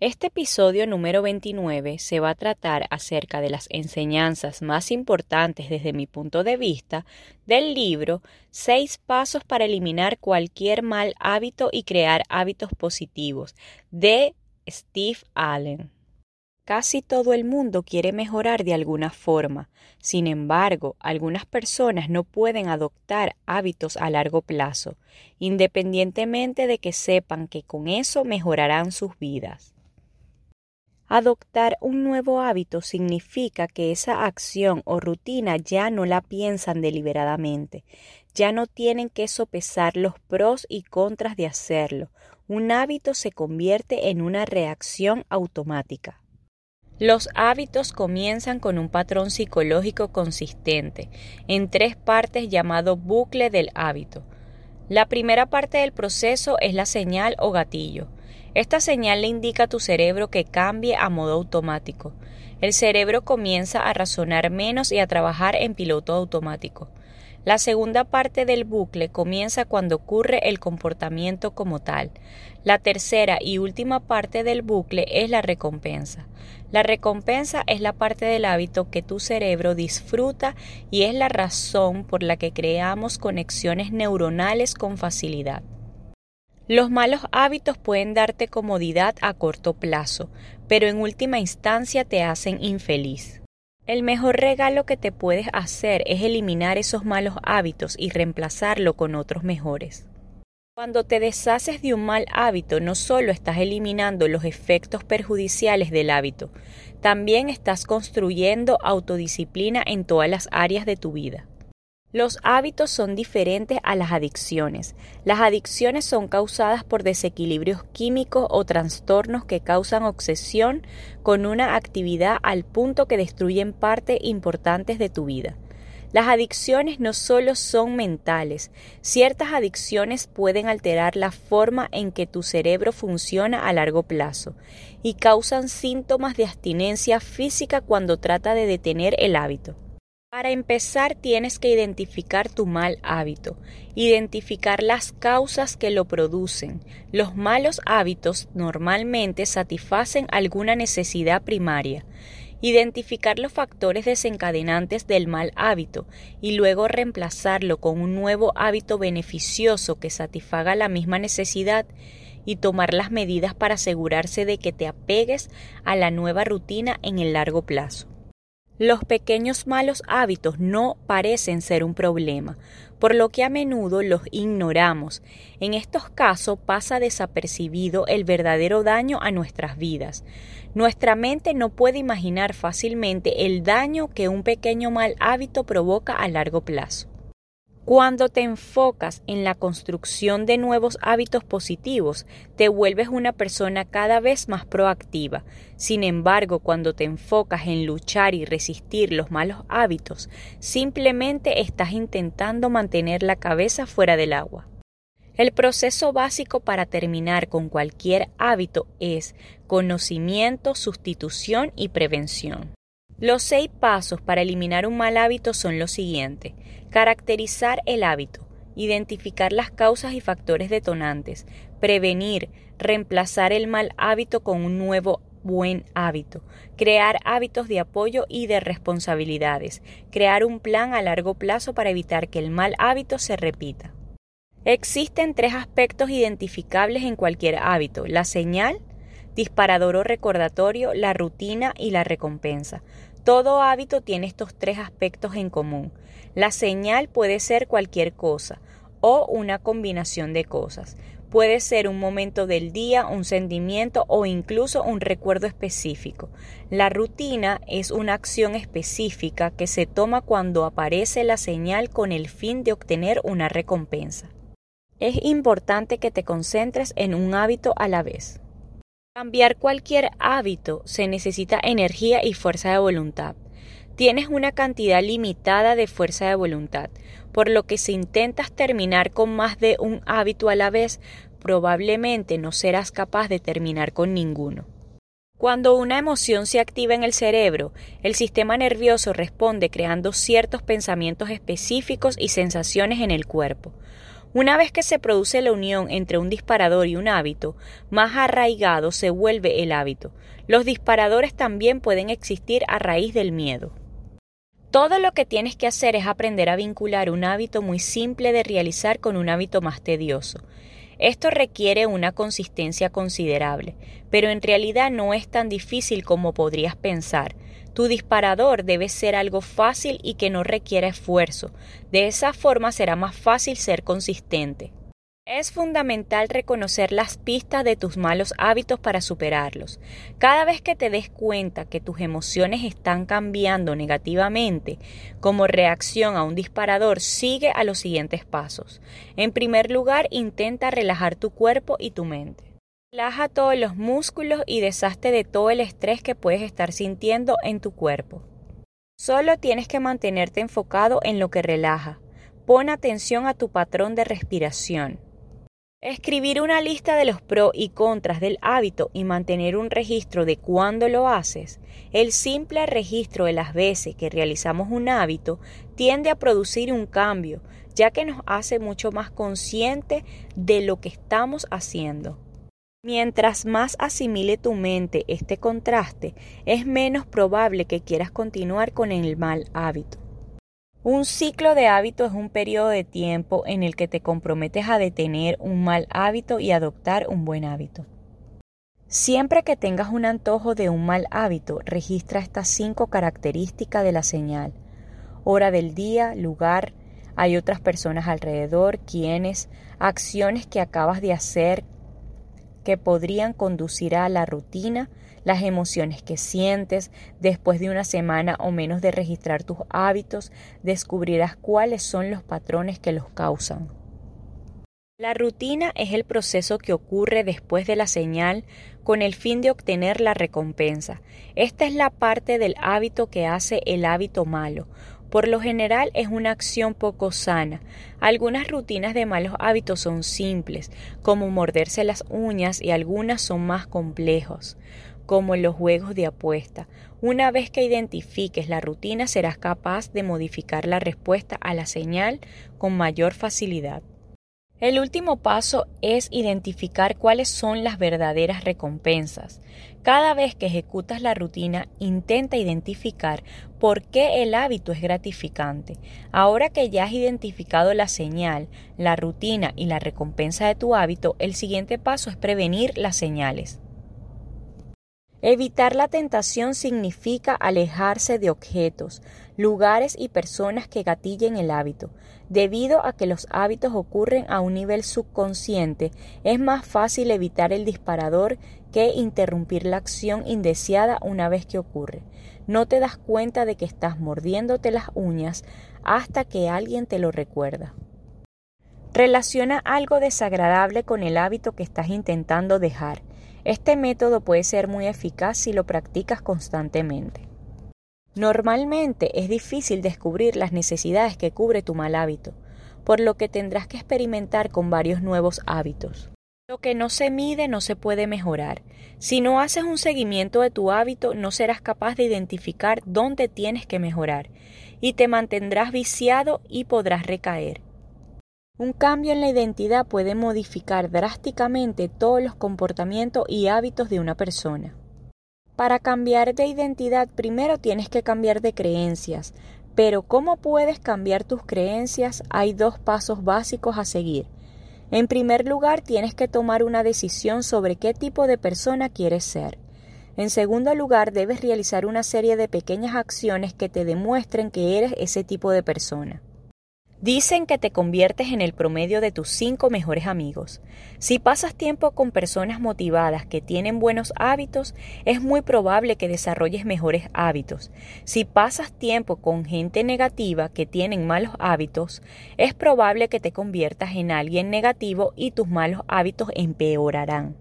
Este episodio número 29 se va a tratar acerca de las enseñanzas más importantes desde mi punto de vista del libro Seis Pasos para Eliminar cualquier mal hábito y crear hábitos positivos de Steve Allen. Casi todo el mundo quiere mejorar de alguna forma. Sin embargo, algunas personas no pueden adoptar hábitos a largo plazo, independientemente de que sepan que con eso mejorarán sus vidas. Adoptar un nuevo hábito significa que esa acción o rutina ya no la piensan deliberadamente, ya no tienen que sopesar los pros y contras de hacerlo. Un hábito se convierte en una reacción automática. Los hábitos comienzan con un patrón psicológico consistente, en tres partes llamado bucle del hábito. La primera parte del proceso es la señal o gatillo. Esta señal le indica a tu cerebro que cambie a modo automático. El cerebro comienza a razonar menos y a trabajar en piloto automático. La segunda parte del bucle comienza cuando ocurre el comportamiento como tal. La tercera y última parte del bucle es la recompensa. La recompensa es la parte del hábito que tu cerebro disfruta y es la razón por la que creamos conexiones neuronales con facilidad. Los malos hábitos pueden darte comodidad a corto plazo, pero en última instancia te hacen infeliz. El mejor regalo que te puedes hacer es eliminar esos malos hábitos y reemplazarlo con otros mejores. Cuando te deshaces de un mal hábito, no solo estás eliminando los efectos perjudiciales del hábito, también estás construyendo autodisciplina en todas las áreas de tu vida. Los hábitos son diferentes a las adicciones. Las adicciones son causadas por desequilibrios químicos o trastornos que causan obsesión con una actividad al punto que destruyen partes importantes de tu vida. Las adicciones no solo son mentales, ciertas adicciones pueden alterar la forma en que tu cerebro funciona a largo plazo y causan síntomas de abstinencia física cuando trata de detener el hábito. Para empezar tienes que identificar tu mal hábito, identificar las causas que lo producen. Los malos hábitos normalmente satisfacen alguna necesidad primaria. Identificar los factores desencadenantes del mal hábito y luego reemplazarlo con un nuevo hábito beneficioso que satisfaga la misma necesidad y tomar las medidas para asegurarse de que te apegues a la nueva rutina en el largo plazo. Los pequeños malos hábitos no parecen ser un problema, por lo que a menudo los ignoramos. En estos casos pasa desapercibido el verdadero daño a nuestras vidas. Nuestra mente no puede imaginar fácilmente el daño que un pequeño mal hábito provoca a largo plazo. Cuando te enfocas en la construcción de nuevos hábitos positivos, te vuelves una persona cada vez más proactiva. Sin embargo, cuando te enfocas en luchar y resistir los malos hábitos, simplemente estás intentando mantener la cabeza fuera del agua. El proceso básico para terminar con cualquier hábito es conocimiento, sustitución y prevención. Los seis pasos para eliminar un mal hábito son los siguientes. Caracterizar el hábito, identificar las causas y factores detonantes, prevenir, reemplazar el mal hábito con un nuevo buen hábito, crear hábitos de apoyo y de responsabilidades, crear un plan a largo plazo para evitar que el mal hábito se repita. Existen tres aspectos identificables en cualquier hábito, la señal, disparador o recordatorio, la rutina y la recompensa. Todo hábito tiene estos tres aspectos en común. La señal puede ser cualquier cosa o una combinación de cosas. Puede ser un momento del día, un sentimiento o incluso un recuerdo específico. La rutina es una acción específica que se toma cuando aparece la señal con el fin de obtener una recompensa. Es importante que te concentres en un hábito a la vez. Cambiar cualquier hábito se necesita energía y fuerza de voluntad. Tienes una cantidad limitada de fuerza de voluntad, por lo que si intentas terminar con más de un hábito a la vez, probablemente no serás capaz de terminar con ninguno. Cuando una emoción se activa en el cerebro, el sistema nervioso responde creando ciertos pensamientos específicos y sensaciones en el cuerpo. Una vez que se produce la unión entre un disparador y un hábito, más arraigado se vuelve el hábito. Los disparadores también pueden existir a raíz del miedo. Todo lo que tienes que hacer es aprender a vincular un hábito muy simple de realizar con un hábito más tedioso. Esto requiere una consistencia considerable, pero en realidad no es tan difícil como podrías pensar. Tu disparador debe ser algo fácil y que no requiera esfuerzo. De esa forma será más fácil ser consistente. Es fundamental reconocer las pistas de tus malos hábitos para superarlos. Cada vez que te des cuenta que tus emociones están cambiando negativamente como reacción a un disparador, sigue a los siguientes pasos. En primer lugar, intenta relajar tu cuerpo y tu mente. Relaja todos los músculos y deshazte de todo el estrés que puedes estar sintiendo en tu cuerpo. Solo tienes que mantenerte enfocado en lo que relaja. Pon atención a tu patrón de respiración. Escribir una lista de los pros y contras del hábito y mantener un registro de cuándo lo haces, el simple registro de las veces que realizamos un hábito tiende a producir un cambio, ya que nos hace mucho más conscientes de lo que estamos haciendo. Mientras más asimile tu mente este contraste, es menos probable que quieras continuar con el mal hábito. Un ciclo de hábito es un periodo de tiempo en el que te comprometes a detener un mal hábito y adoptar un buen hábito. Siempre que tengas un antojo de un mal hábito, registra estas cinco características de la señal. Hora del día, lugar, hay otras personas alrededor, quiénes, acciones que acabas de hacer, que podrían conducir a la rutina, las emociones que sientes, después de una semana o menos de registrar tus hábitos, descubrirás cuáles son los patrones que los causan. La rutina es el proceso que ocurre después de la señal con el fin de obtener la recompensa. Esta es la parte del hábito que hace el hábito malo, por lo general es una acción poco sana. Algunas rutinas de malos hábitos son simples, como morderse las uñas, y algunas son más complejos, como los juegos de apuesta. Una vez que identifiques la rutina serás capaz de modificar la respuesta a la señal con mayor facilidad. El último paso es identificar cuáles son las verdaderas recompensas. Cada vez que ejecutas la rutina, intenta identificar por qué el hábito es gratificante. Ahora que ya has identificado la señal, la rutina y la recompensa de tu hábito, el siguiente paso es prevenir las señales. Evitar la tentación significa alejarse de objetos, lugares y personas que gatillen el hábito. Debido a que los hábitos ocurren a un nivel subconsciente, es más fácil evitar el disparador que interrumpir la acción indeseada una vez que ocurre. No te das cuenta de que estás mordiéndote las uñas hasta que alguien te lo recuerda. Relaciona algo desagradable con el hábito que estás intentando dejar. Este método puede ser muy eficaz si lo practicas constantemente. Normalmente es difícil descubrir las necesidades que cubre tu mal hábito, por lo que tendrás que experimentar con varios nuevos hábitos. Lo que no se mide no se puede mejorar. Si no haces un seguimiento de tu hábito, no serás capaz de identificar dónde tienes que mejorar, y te mantendrás viciado y podrás recaer. Un cambio en la identidad puede modificar drásticamente todos los comportamientos y hábitos de una persona. Para cambiar de identidad primero tienes que cambiar de creencias, pero ¿cómo puedes cambiar tus creencias? Hay dos pasos básicos a seguir. En primer lugar, tienes que tomar una decisión sobre qué tipo de persona quieres ser. En segundo lugar, debes realizar una serie de pequeñas acciones que te demuestren que eres ese tipo de persona. Dicen que te conviertes en el promedio de tus cinco mejores amigos. Si pasas tiempo con personas motivadas que tienen buenos hábitos, es muy probable que desarrolles mejores hábitos. Si pasas tiempo con gente negativa que tienen malos hábitos, es probable que te conviertas en alguien negativo y tus malos hábitos empeorarán.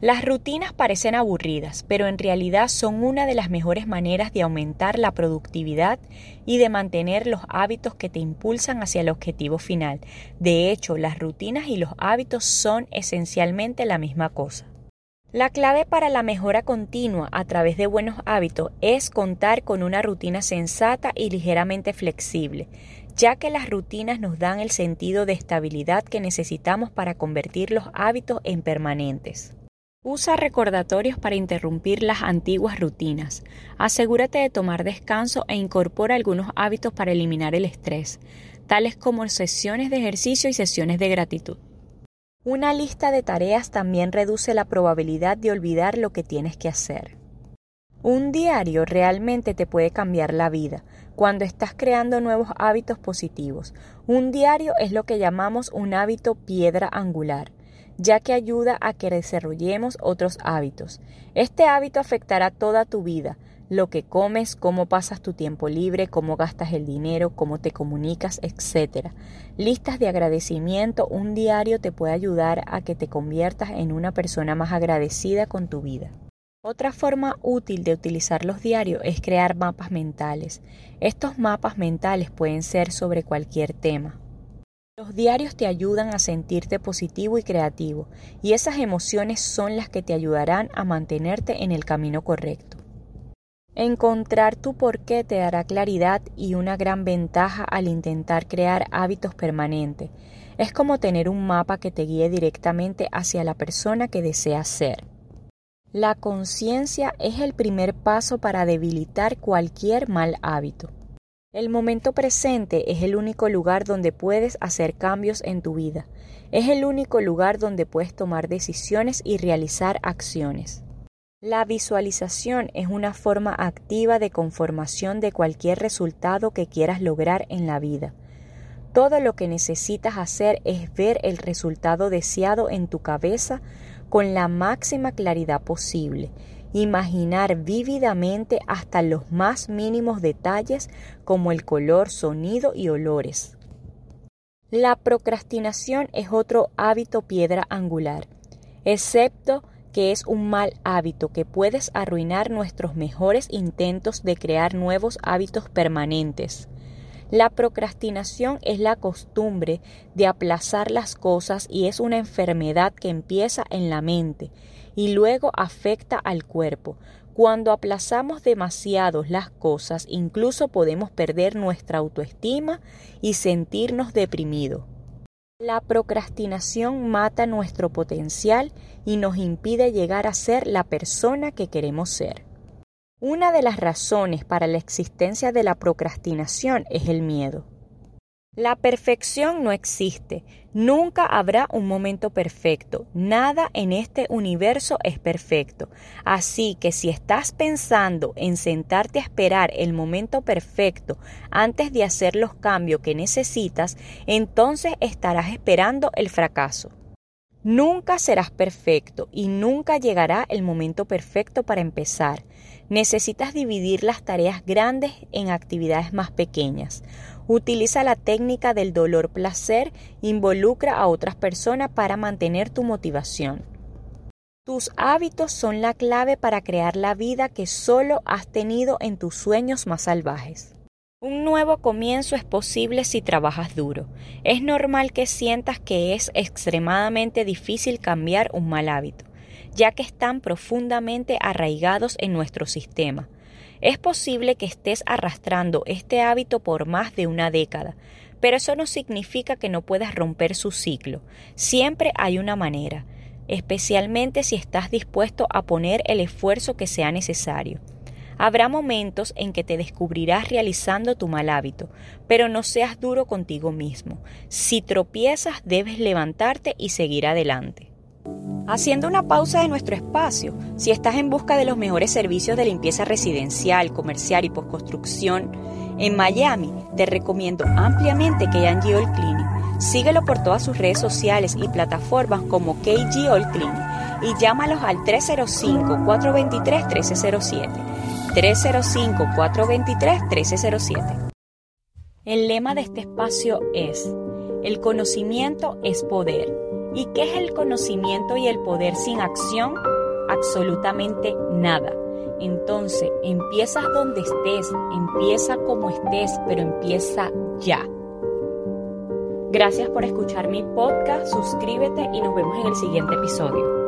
Las rutinas parecen aburridas, pero en realidad son una de las mejores maneras de aumentar la productividad y de mantener los hábitos que te impulsan hacia el objetivo final. De hecho, las rutinas y los hábitos son esencialmente la misma cosa. La clave para la mejora continua a través de buenos hábitos es contar con una rutina sensata y ligeramente flexible, ya que las rutinas nos dan el sentido de estabilidad que necesitamos para convertir los hábitos en permanentes. Usa recordatorios para interrumpir las antiguas rutinas. Asegúrate de tomar descanso e incorpora algunos hábitos para eliminar el estrés, tales como sesiones de ejercicio y sesiones de gratitud. Una lista de tareas también reduce la probabilidad de olvidar lo que tienes que hacer. Un diario realmente te puede cambiar la vida cuando estás creando nuevos hábitos positivos. Un diario es lo que llamamos un hábito piedra angular ya que ayuda a que desarrollemos otros hábitos. Este hábito afectará toda tu vida, lo que comes, cómo pasas tu tiempo libre, cómo gastas el dinero, cómo te comunicas, etc. Listas de agradecimiento, un diario te puede ayudar a que te conviertas en una persona más agradecida con tu vida. Otra forma útil de utilizar los diarios es crear mapas mentales. Estos mapas mentales pueden ser sobre cualquier tema. Los diarios te ayudan a sentirte positivo y creativo, y esas emociones son las que te ayudarán a mantenerte en el camino correcto. Encontrar tu porqué te dará claridad y una gran ventaja al intentar crear hábitos permanentes. Es como tener un mapa que te guíe directamente hacia la persona que deseas ser. La conciencia es el primer paso para debilitar cualquier mal hábito. El momento presente es el único lugar donde puedes hacer cambios en tu vida. Es el único lugar donde puedes tomar decisiones y realizar acciones. La visualización es una forma activa de conformación de cualquier resultado que quieras lograr en la vida. Todo lo que necesitas hacer es ver el resultado deseado en tu cabeza con la máxima claridad posible imaginar vívidamente hasta los más mínimos detalles como el color, sonido y olores. La procrastinación es otro hábito piedra angular, excepto que es un mal hábito que puedes arruinar nuestros mejores intentos de crear nuevos hábitos permanentes. La procrastinación es la costumbre de aplazar las cosas y es una enfermedad que empieza en la mente y luego afecta al cuerpo. Cuando aplazamos demasiado las cosas, incluso podemos perder nuestra autoestima y sentirnos deprimidos. La procrastinación mata nuestro potencial y nos impide llegar a ser la persona que queremos ser. Una de las razones para la existencia de la procrastinación es el miedo. La perfección no existe, nunca habrá un momento perfecto, nada en este universo es perfecto. Así que si estás pensando en sentarte a esperar el momento perfecto antes de hacer los cambios que necesitas, entonces estarás esperando el fracaso. Nunca serás perfecto y nunca llegará el momento perfecto para empezar. Necesitas dividir las tareas grandes en actividades más pequeñas. Utiliza la técnica del dolor-placer, involucra a otras personas para mantener tu motivación. Tus hábitos son la clave para crear la vida que solo has tenido en tus sueños más salvajes. Un nuevo comienzo es posible si trabajas duro. Es normal que sientas que es extremadamente difícil cambiar un mal hábito, ya que están profundamente arraigados en nuestro sistema. Es posible que estés arrastrando este hábito por más de una década, pero eso no significa que no puedas romper su ciclo. Siempre hay una manera, especialmente si estás dispuesto a poner el esfuerzo que sea necesario. Habrá momentos en que te descubrirás realizando tu mal hábito, pero no seas duro contigo mismo. Si tropiezas, debes levantarte y seguir adelante. Haciendo una pausa de nuestro espacio, si estás en busca de los mejores servicios de limpieza residencial, comercial y postconstrucción en Miami, te recomiendo ampliamente KG All Cleaning. Síguelo por todas sus redes sociales y plataformas como KG All Cleaning y llámalos al 305-423-1307. 305-423-1307. El lema de este espacio es, el conocimiento es poder ¿Y qué es el conocimiento y el poder sin acción? absolutamente nada. Entonces, empiezas donde estés, empieza como estés, pero empieza ya. Gracias por escuchar mi podcast, suscríbete y nos vemos en el siguiente episodio.